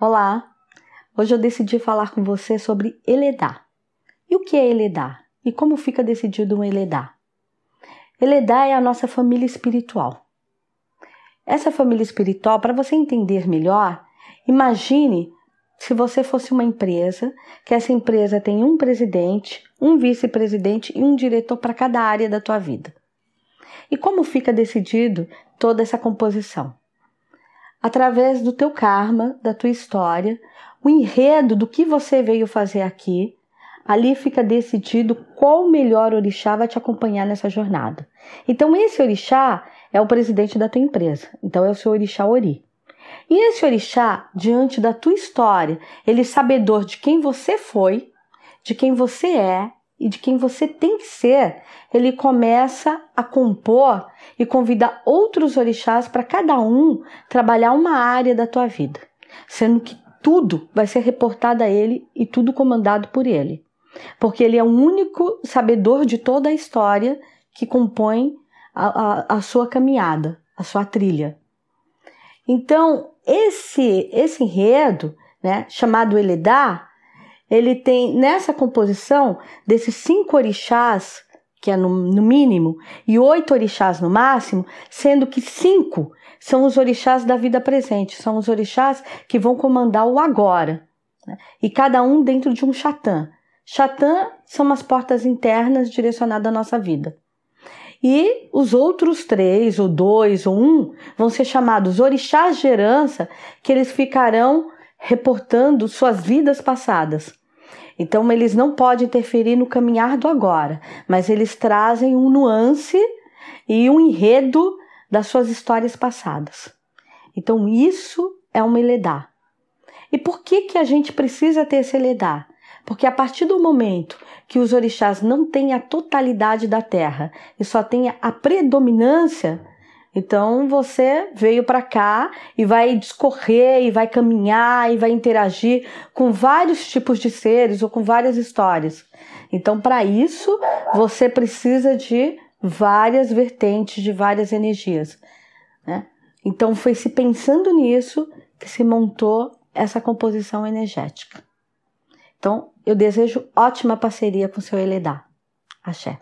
Olá! Hoje eu decidi falar com você sobre Eledá. E o que é Eledá? E como fica decidido um Eledá? Eledá é a nossa família espiritual. Essa família espiritual, para você entender melhor, imagine se você fosse uma empresa, que essa empresa tem um presidente, um vice-presidente e um diretor para cada área da tua vida. E como fica decidido toda essa composição? Através do teu karma, da tua história, o enredo do que você veio fazer aqui, ali fica decidido qual o melhor orixá vai te acompanhar nessa jornada. Então esse orixá é o presidente da tua empresa, então é o seu orixá Ori. E esse orixá, diante da tua história, ele sabedor de quem você foi, de quem você é e de quem você tem que ser, ele começa a compor e convida outros orixás para cada um trabalhar uma área da tua vida, sendo que tudo vai ser reportado a ele e tudo comandado por ele, porque ele é o único sabedor de toda a história que compõe a, a, a sua caminhada, a sua trilha. Então, esse, esse enredo, né, chamado Eledá, ele tem nessa composição desses cinco orixás, que é no, no mínimo, e oito orixás no máximo, sendo que cinco são os orixás da vida presente, são os orixás que vão comandar o agora, né? e cada um dentro de um chatã. Chatã são as portas internas direcionadas à nossa vida. E os outros três, ou dois, ou um, vão ser chamados orixás de herança, que eles ficarão reportando suas vidas passadas. Então, eles não podem interferir no caminhar do agora, mas eles trazem um nuance e um enredo das suas histórias passadas. Então, isso é uma Eledá. E por que, que a gente precisa ter esse Eledá? Porque a partir do momento que os orixás não têm a totalidade da terra e só têm a predominância, então você veio para cá e vai discorrer e vai caminhar e vai interagir com vários tipos de seres ou com várias histórias. Então, para isso, você precisa de várias vertentes, de várias energias. Né? Então, foi se pensando nisso que se montou essa composição energética. Então, eu desejo ótima parceria com o seu Eledá. Axé.